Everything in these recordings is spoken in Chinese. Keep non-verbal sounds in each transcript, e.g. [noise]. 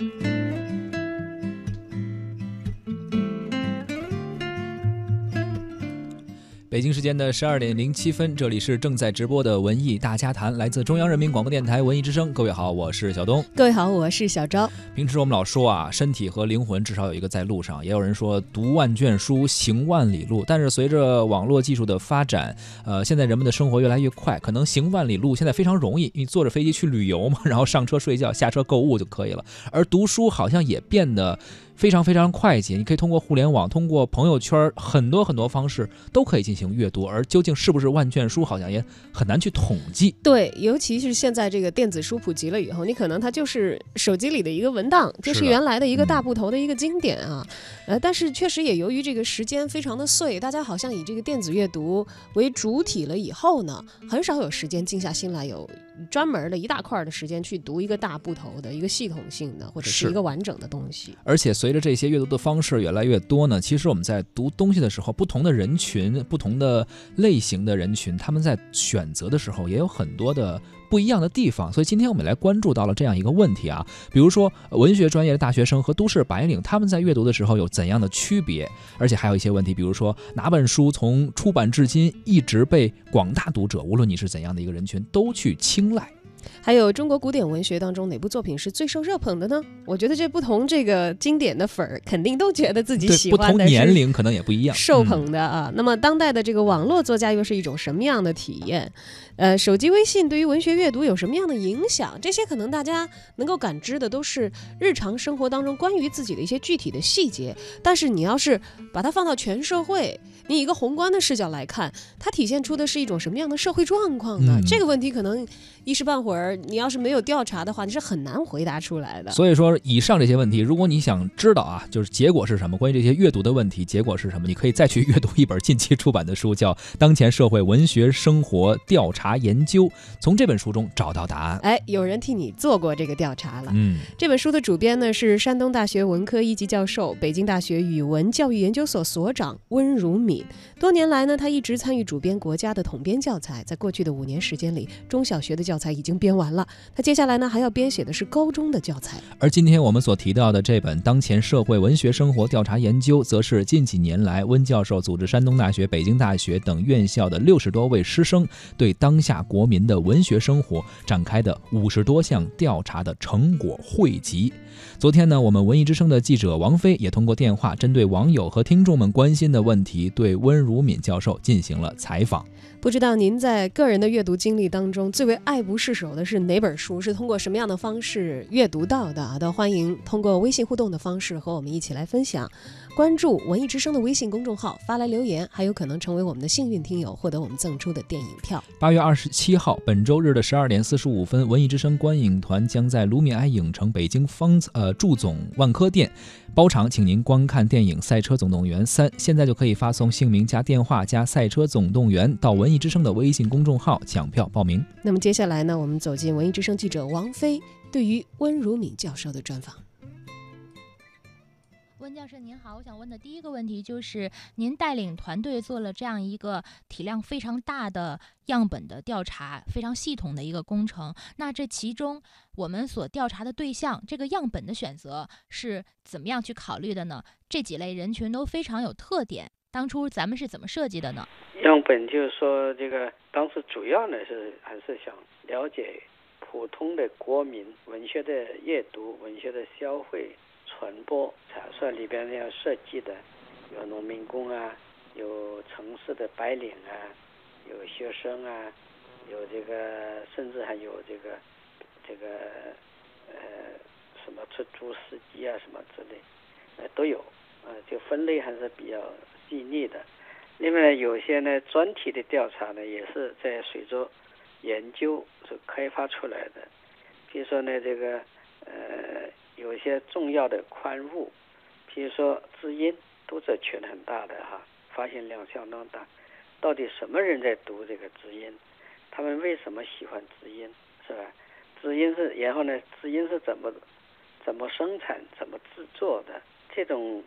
Thank you. 北京时间的十二点零七分，这里是正在直播的文艺大家谈，来自中央人民广播电台文艺之声。各位好，我是小东。各位好，我是小昭。平时我们老说啊，身体和灵魂至少有一个在路上，也有人说读万卷书，行万里路。但是随着网络技术的发展，呃，现在人们的生活越来越快，可能行万里路现在非常容易，你坐着飞机去旅游嘛，然后上车睡觉，下车购物就可以了。而读书好像也变得。非常非常快捷，你可以通过互联网、通过朋友圈很多很多方式都可以进行阅读，而究竟是不是万卷书，好像也很难去统计。对，尤其是现在这个电子书普及了以后，你可能它就是手机里的一个文档，就是原来的一个大部头的一个经典啊。呃，但是确实也由于这个时间非常的碎，大家好像以这个电子阅读为主体了以后呢，很少有时间静下心来有专门的一大块的时间去读一个大部头的一个系统性的或者是一个完整的东西。而且随随着这些阅读的方式越来越多呢，其实我们在读东西的时候，不同的人群、不同的类型的人群，他们在选择的时候也有很多的不一样的地方。所以今天我们来关注到了这样一个问题啊，比如说文学专业的大学生和都市白领，他们在阅读的时候有怎样的区别？而且还有一些问题，比如说哪本书从出版至今一直被广大读者，无论你是怎样的一个人群，都去青睐。还有中国古典文学当中哪部作品是最受热捧的呢？我觉得这不同这个经典的粉儿肯定都觉得自己喜欢的。不同年龄可能也不一样。受捧的啊，那么当代的这个网络作家又是一种什么样的体验？呃，手机微信对于文学阅读有什么样的影响？这些可能大家能够感知的都是日常生活当中关于自己的一些具体的细节。但是你要是把它放到全社会，你以一个宏观的视角来看，它体现出的是一种什么样的社会状况呢？这个问题可能一时半会儿你要是没有调查的话，你是很难回答出来的。所以说，以上这些问题，如果你想知道啊，就是结果是什么，关于这些阅读的问题，结果是什么，你可以再去阅读一本近期出版的书，叫《当前社会文学生活调查》。研究从这本书中找到答案。哎，有人替你做过这个调查了。嗯，这本书的主编呢是山东大学文科一级教授、北京大学语文教育研究所所长温如敏。多年来呢，他一直参与主编国家的统编教材。在过去的五年时间里，中小学的教材已经编完了。他接下来呢还要编写的是高中的教材。而今天我们所提到的这本《当前社会文学生活调查研究》，则是近几年来温教授组织山东大学、北京大学等院校的六十多位师生对当下国民的文学生活展开的五十多项调查的成果汇集。昨天呢，我们文艺之声的记者王菲也通过电话，针对网友和听众们关心的问题，对温如敏教授进行了采访。不知道您在个人的阅读经历当中，最为爱不释手有的是哪本书？是通过什么样的方式阅读到的？都欢迎通过微信互动的方式和我们一起来分享。关注文艺之声的微信公众号，发来留言，还有可能成为我们的幸运听友，获得我们赠出的电影票。八月二十七号，本周日的十二点四十五分，文艺之声观影团将在卢米埃影城北京方呃祝总万科店包场，请您观看电影《赛车总动员三》。现在就可以发送姓名加电话加《赛车总动员》到文艺之声的微信公众号抢票报名。那么接下来呢，我们走进文艺之声记者王菲对于温如敏教授的专访。温教授您好，我想问的第一个问题就是，您带领团队做了这样一个体量非常大的样本的调查，非常系统的一个工程。那这其中我们所调查的对象，这个样本的选择是怎么样去考虑的呢？这几类人群都非常有特点，当初咱们是怎么设计的呢？样本就是说，这个当时主要呢是还是想了解普通的国民文学的阅读、文学的消费。传播查算里边要设计的有农民工啊，有城市的白领啊，有学生啊，有这个甚至还有这个这个呃什么出租司机啊什么之类，呃都有，呃就分类还是比较细腻的。另外，有些呢专题的调查呢也是在随着研究所开发出来的，比如说呢这个呃。有一些重要的刊物，比如说知音，读者群很大的哈，发现量相当大。到底什么人在读这个知音？他们为什么喜欢知音？是吧？知音是，然后呢？知音是怎么怎么生产、怎么制作的？这种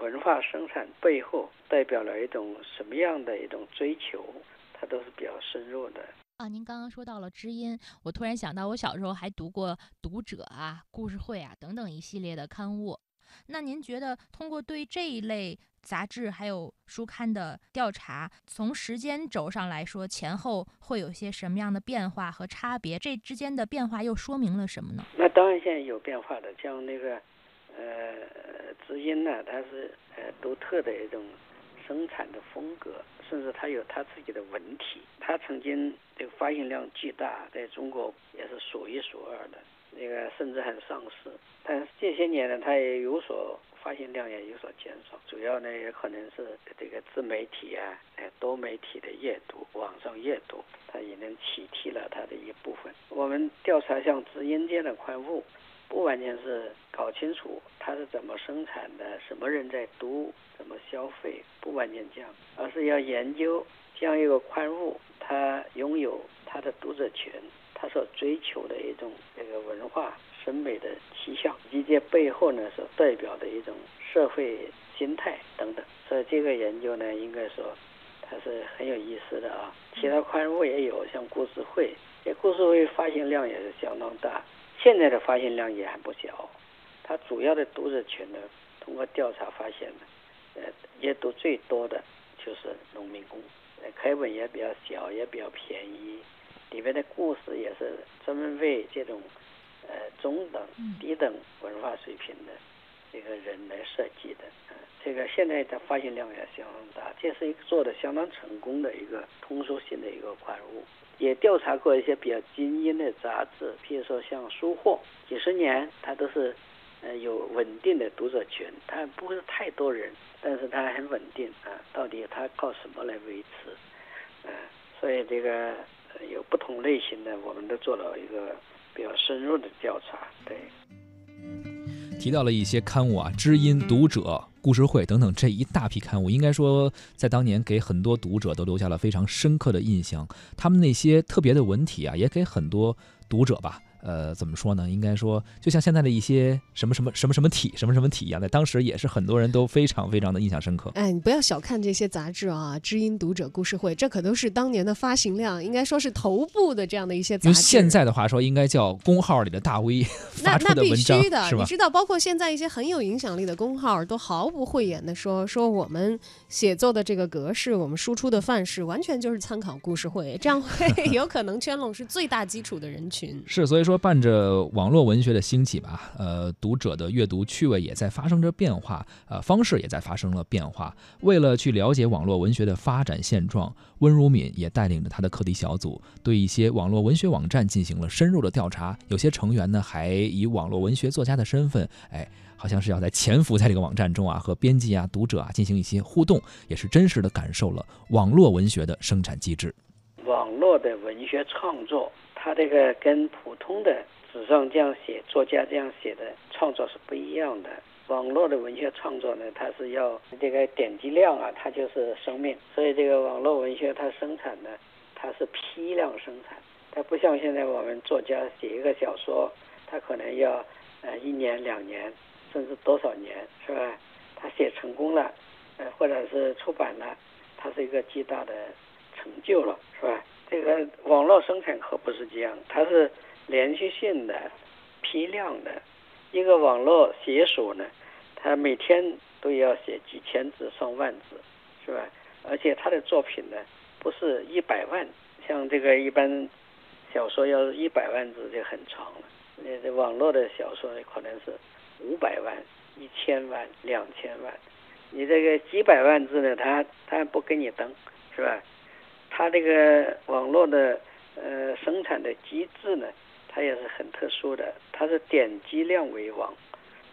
文化生产背后代表了一种什么样的一种追求？它都是比较深入的。啊，您刚刚说到了知音，我突然想到，我小时候还读过《读者》啊、故事会啊等等一系列的刊物。那您觉得，通过对这一类杂志还有书刊的调查，从时间轴上来说，前后会有些什么样的变化和差别？这之间的变化又说明了什么呢？那当然现在有变化的，像那个呃知音呢，它是呃独特的一种生产的风格。甚至它有它自己的文体，它曾经这个发行量巨大，在中国也是数一数二的，那个甚至还上市。但是这些年呢，它也有所发行量也有所减少，主要呢也可能是这个自媒体啊，哎多媒体的阅读，网上阅读，它也能取替了它的一部分。我们调查像知音这样的刊物。不完全是搞清楚它是怎么生产的，什么人在读，怎么消费，不完全这样，而是要研究这样一个刊物，它拥有它的读者群，它所追求的一种这个文化审美的趋向，以及这背后呢所代表的一种社会心态等等。所以这个研究呢，应该说它是很有意思的啊。其他刊物也有，像故事会，这故事会发行量也是相当大。现在的发行量也还不小，它主要的读者群呢，通过调查发现呢，呃，阅读最多的就是农民工，呃，开本也比较小，也比较便宜，里面的故事也是专门为这种呃中等、低等文化水平的这个人来设计的。这个现在的发行量也相当大，这是一个做的相当成功的一个通俗性的一个刊物。也调查过一些比较精英的杂志，譬如说像《书货》，几十年它都是呃有稳定的读者群，它不会是太多人，但是它很稳定啊。到底它靠什么来维持？嗯，所以这个有不同类型的，我们都做了一个比较深入的调查，对。提到了一些刊物啊，《知音》《读者》《故事会》等等这一大批刊物，应该说在当年给很多读者都留下了非常深刻的印象。他们那些特别的文体啊，也给很多读者吧。呃，怎么说呢？应该说，就像现在的一些什么什么什么什么体、什么什么体一样，在当时也是很多人都非常非常的印象深刻。哎，你不要小看这些杂志啊，《知音》《读者》《故事会》，这可都是当年的发行量，应该说是头部的这样的一些杂志。用现在的话说，应该叫公号里的大 V 发出的文章，是吧？你知道，包括现在一些很有影响力的公号，都毫不讳言的说，说我们写作的这个格式，我们输出的范式，完全就是参考《故事会》，这样会 [laughs] 有可能圈拢是最大基础的人群。是，所以说伴着。网络文学的兴起吧，呃，读者的阅读趣味也在发生着变化，呃，方式也在发生了变化。为了去了解网络文学的发展现状，温如敏也带领着他的课题小组，对一些网络文学网站进行了深入的调查。有些成员呢，还以网络文学作家的身份，哎，好像是要在潜伏在这个网站中啊，和编辑啊、读者啊进行一些互动，也是真实的感受了网络文学的生产机制。网络的文学创作，它这个跟普通的。纸上这样写，作家这样写的创作是不一样的。网络的文学创作呢，它是要这个点击量啊，它就是生命。所以这个网络文学它生产呢，它是批量生产，它不像现在我们作家写一个小说，他可能要呃一年两年，甚至多少年，是吧？他写成功了，呃或者是出版了，它是一个巨大的成就了，是吧？这个网络生产可不是这样，它是。连续性的、批量的，一个网络写手呢，他每天都要写几千字、上万字，是吧？而且他的作品呢，不是一百万，像这个一般小说要一百万字就很长了。那这网络的小说可能是五百万、一千万、两千万，你这个几百万字呢，他他不给你登，是吧？他这个网络的呃生产的机制呢？它也是很特殊的，它是点击量为王，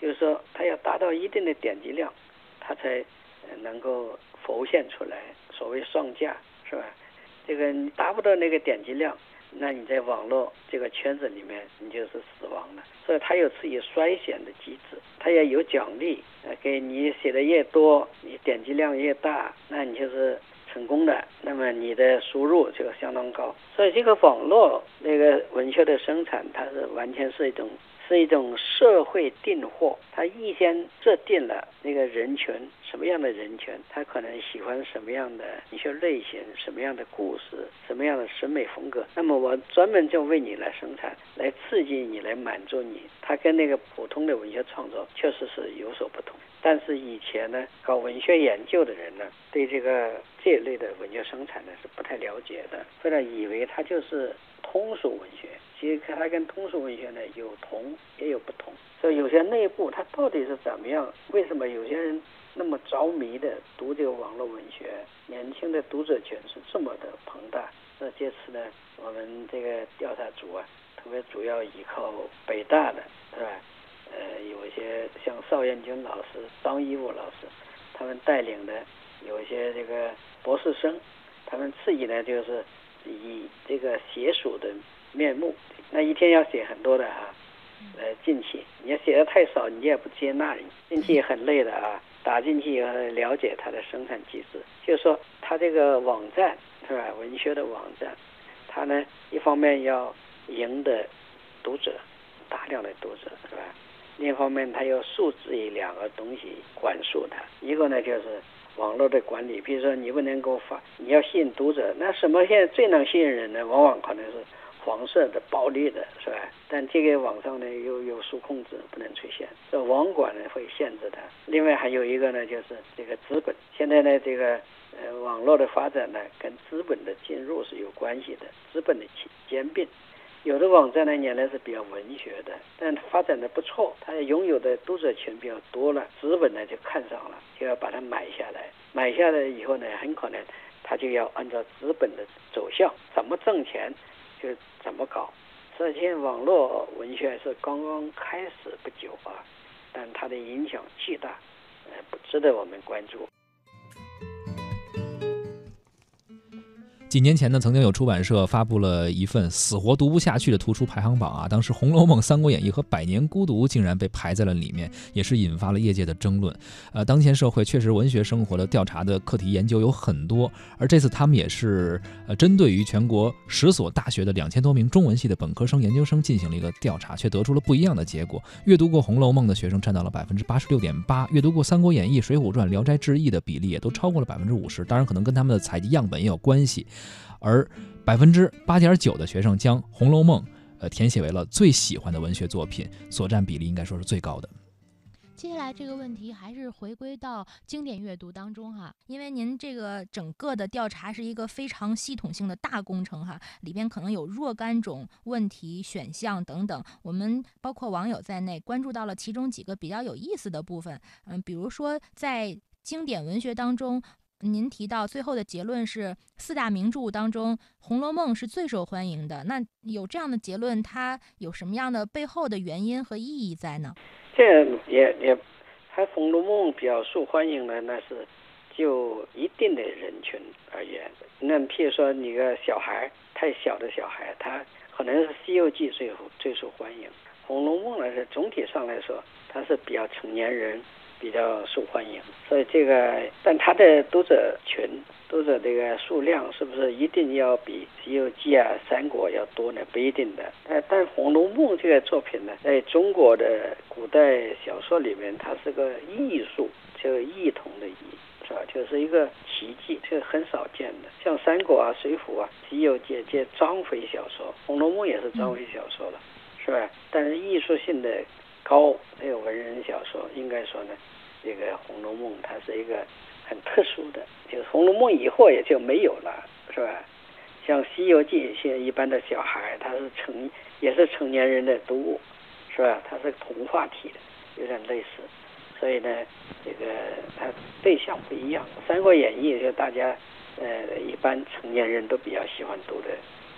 就是说它要达到一定的点击量，它才能够浮现出来。所谓上架，是吧？这个你达不到那个点击量，那你在网络这个圈子里面，你就是死亡了。所以它有自己筛选的机制，它也有奖励，给你写的越多，你点击量越大，那你就是。成功的，那么你的收入就相当高。所以这个网络那个文学的生产，它是完全是一种是一种社会订货，他预先设定了那个人群什么样的人群，他可能喜欢什么样的一些类型，什么样的故事，什么样的审美风格。那么我专门就为你来生产，来刺激你，来满足你。它跟那个普通的文学创作确实是有所不同。但是以前呢，搞文学研究的人呢，对这个这一类的文学生产呢是不太了解的，或者以为它就是通俗文学。其实它跟通俗文学呢有同也有不同，所以有些内部它到底是怎么样？为什么有些人那么着迷的读这个网络文学？年轻的读者群是这么的庞大。那这次呢，我们这个调查组啊，特别主要依靠北大的，是吧？呃，有一些像邵彦军老师、张一武老师，他们带领的有一些这个博士生，他们自己呢就是以这个写书的面目，那一天要写很多的啊，呃进去，你要写的太少，你也不接纳你，进去也很累的啊，打进去以后了解它的生产机制，就是说他这个网站是吧？文学的网站，他呢一方面要赢得读者，大量的读者是吧？另一方面，它要素质以两个东西管束它。一个呢，就是网络的管理，比如说你不能够发，你要吸引读者，那什么现在最能吸引人呢？往往可能是黄色的、暴力的，是吧？但这个网上呢，又有数控制，不能出现，这网管呢会限制它。另外还有一个呢，就是这个资本。现在呢，这个呃网络的发展呢，跟资本的进入是有关系的，资本的兼并。有的网站呢，原来是比较文学的，但发展的不错，它拥有的读者群比较多了，资本呢就看上了，就要把它买下来。买下来以后呢，很可能他就要按照资本的走向，怎么挣钱就怎么搞。这些网络文学是刚刚开始不久啊，但它的影响巨大，呃，不值得我们关注。几年前呢，曾经有出版社发布了一份死活读不下去的图书排行榜啊，当时《红楼梦》《三国演义》和《百年孤独》竟然被排在了里面，也是引发了业界的争论。呃，当前社会确实文学生活的调查的课题研究有很多，而这次他们也是呃针对于全国十所大学的两千多名中文系的本科生、研究生进行了一个调查，却得出了不一样的结果。阅读过《红楼梦》的学生占到了百分之八十六点八，阅读过《三国演义》《水浒传》《聊斋志异》的比例也都超过了百分之五十。当然，可能跟他们的采集样本也有关系。而百分之八点九的学生将《红楼梦》呃填写为了最喜欢的文学作品，所占比例应该说是最高的。接下来这个问题还是回归到经典阅读当中哈，因为您这个整个的调查是一个非常系统性的大工程哈，里边可能有若干种问题选项等等，我们包括网友在内关注到了其中几个比较有意思的部分，嗯，比如说在经典文学当中。您提到最后的结论是四大名著当中，《红楼梦》是最受欢迎的。那有这样的结论，它有什么样的背后的原因和意义在呢？这也也，它《红楼梦》比较受欢迎呢，那是就一定的人群而言。那譬如说，你个小孩太小的小孩，他可能是《西游记》最最受欢迎，《红楼梦》呢是总体上来说，它是比较成年人。比较受欢迎，所以这个，但它的读者群、读者这个数量是不是一定要比《西游记》啊、《三国》要多呢？不一定的。但但《红楼梦》这个作品呢，在中国的古代小说里面，它是个艺术，就异同的异，是吧？就是一个奇迹，这个很少见的。像《三国》啊、《水浒》啊、《西游记》这章回小说，《红楼梦》也是章回小说了，是吧？但是艺术性的。高还有文人小说，应该说呢，这个《红楼梦》它是一个很特殊的，就是《红楼梦》以后也就没有了，是吧？像《西游记》现在一般的小孩，他是成也是成年人的读物，是吧？它是童话体的，有点类似，所以呢，这个它对象不一样，《三国演义》就大家呃一般成年人都比较喜欢读的。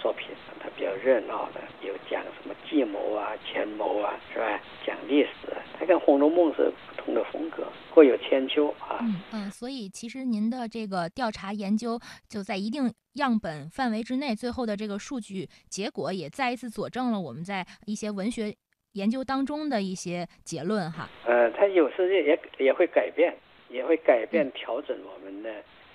作品它比较热闹的，有讲什么计谋啊、权谋啊，是吧？讲历史，它跟《红楼梦》是不同的风格，各有千秋啊。嗯嗯，所以其实您的这个调查研究就在一定样本范围之内，最后的这个数据结果也再一次佐证了我们在一些文学研究当中的一些结论哈。呃，它有时也也会改变，也会改变调整我们的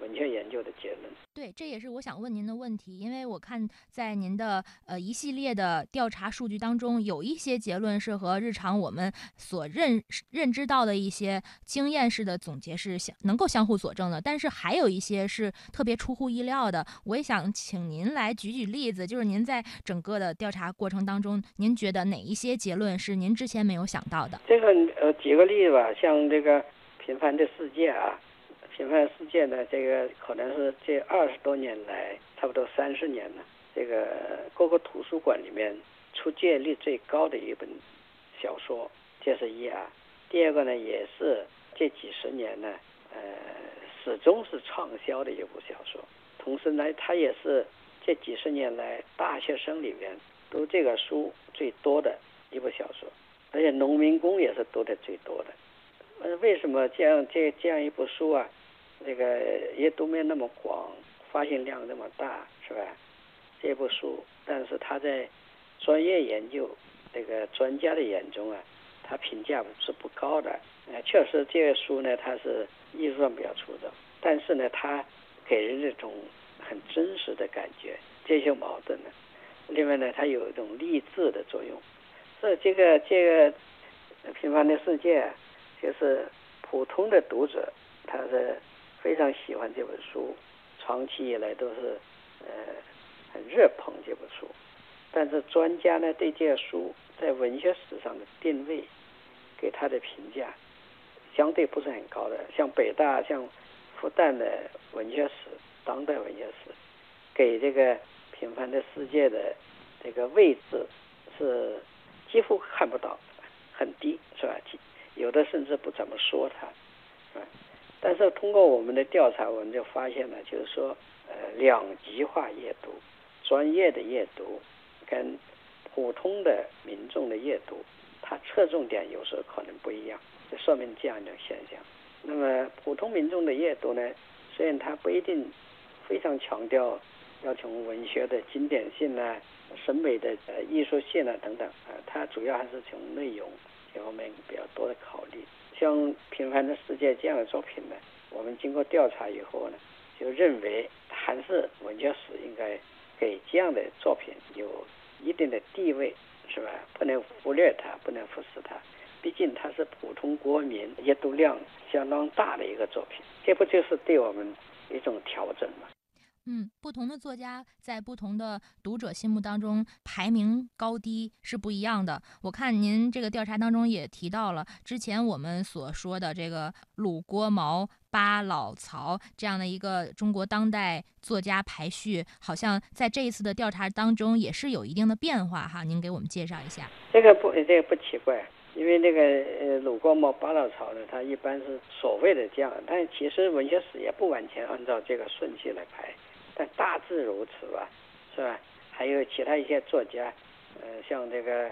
文献研究的结论。对，这也是我想问您的问题，因为我看在您的呃一系列的调查数据当中，有一些结论是和日常我们所认认知到的一些经验式的总结是相能够相互佐证的，但是还有一些是特别出乎意料的。我也想请您来举举例子，就是您在整个的调查过程当中，您觉得哪一些结论是您之前没有想到的？这个呃，举个例子吧，像这个《平凡的世界》啊。平凡世界呢，这个可能是这二十多年来，差不多三十年了，这个各个图书馆里面出借率最高的一本小说，这是一啊。第二个呢，也是这几十年呢，呃，始终是畅销的一部小说。同时呢，它也是这几十年来大学生里面读这个书最多的一部小说，而且农民工也是读的最多的。呃，为什么这样这这样一部书啊？这个阅读面那么广，发行量那么大，是吧？这部书，但是他在专业研究这个专家的眼中啊，他评价是不高的。呃，确实这个书呢，它是艺术上比较出众，但是呢，它给人这种很真实的感觉，这些矛盾呢。另外呢，它有一种励志的作用。所以这个这个平凡的世界，就是普通的读者，他是。非常喜欢这本书，长期以来都是呃很热捧这本书。但是专家呢对这书在文学史上的定位，给他的评价相对不是很高的。像北大、像复旦的文学史、当代文学史，给这个平凡的世界的这个位置是几乎看不到，很低，是吧？有的甚至不怎么说它，但是通过我们的调查，我们就发现了，就是说，呃，两极化阅读，专业的阅读，跟普通的民众的阅读，它侧重点有时候可能不一样，就说明这样一种现象。那么普通民众的阅读呢，虽然它不一定非常强调要从文学的经典性啊、审美的呃艺术性啊等等啊，它主要还是从内容这方面比较多的考虑。像《平凡的世界》这样的作品呢，我们经过调查以后呢，就认为还是文学史应该给这样的作品有一定的地位，是吧？不能忽略它，不能忽视它。毕竟它是普通国民阅读量相当大的一个作品，这不就是对我们一种调整吗？嗯，不同的作家在不同的读者心目当中排名高低是不一样的。我看您这个调查当中也提到了之前我们所说的这个鲁、郭、毛、巴、老、曹这样的一个中国当代作家排序，好像在这一次的调查当中也是有一定的变化哈。您给我们介绍一下。这个不，这个不奇怪，因为那个呃鲁、郭、毛、巴、老、曹呢，他一般是所谓的这样，但其实文学史也不完全按照这个顺序来排。但大致如此吧，是吧？还有其他一些作家，呃，像这个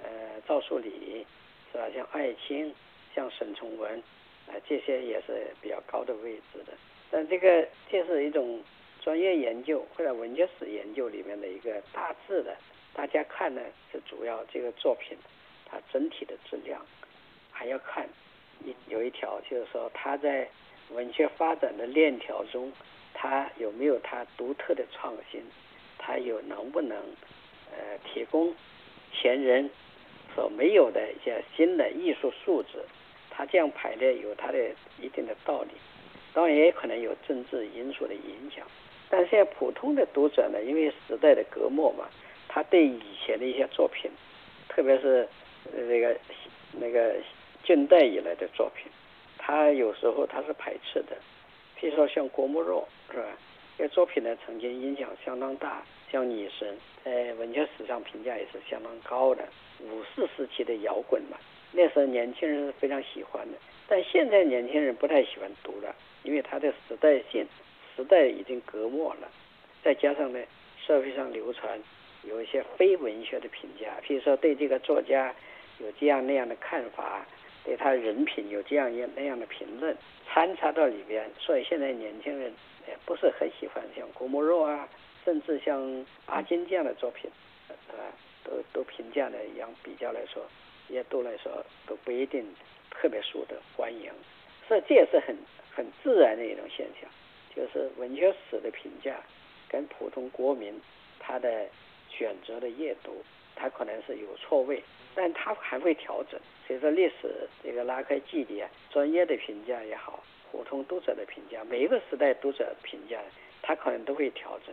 呃赵树理，是吧？像艾青，像沈从文，啊，这些也是比较高的位置的。但这个这是一种专业研究或者文学史研究里面的一个大致的，大家看呢是主要这个作品它整体的质量，还要看一有一条就是说它在文学发展的链条中。它有没有它独特的创新？它有能不能呃提供前人所没有的一些新的艺术素质？它这样排列有它的一定的道理，当然也可能有政治因素的影响。但是现在普通的读者呢，因为时代的隔膜嘛，他对以前的一些作品，特别是那个那个近代以来的作品，他有时候他是排斥的。譬如说像郭沫若是吧？这个作品呢，曾经影响相当大。像女神，在文学史上评价也是相当高的。五四时期的摇滚嘛，那时候年轻人是非常喜欢的。但现在年轻人不太喜欢读了，因为它的时代性，时代已经隔膜了。再加上呢，社会上流传有一些非文学的评价，譬如说对这个作家有这样那样的看法。对他人品有这样一那样的评论掺杂到里边，所以现在年轻人也不是很喜欢像郭沫若啊，甚至像阿金这样的作品，啊，都都评价的一样比较来说，也都来说都不一定特别受的欢迎，所以这也是很很自然的一种现象，就是文学史的评价跟普通国民他的选择的阅读，他可能是有错位，但它还会调整。随着历史这个拉开距离，专业的评价也好，普通读者的评价，每一个时代读者评价，它可能都会调整。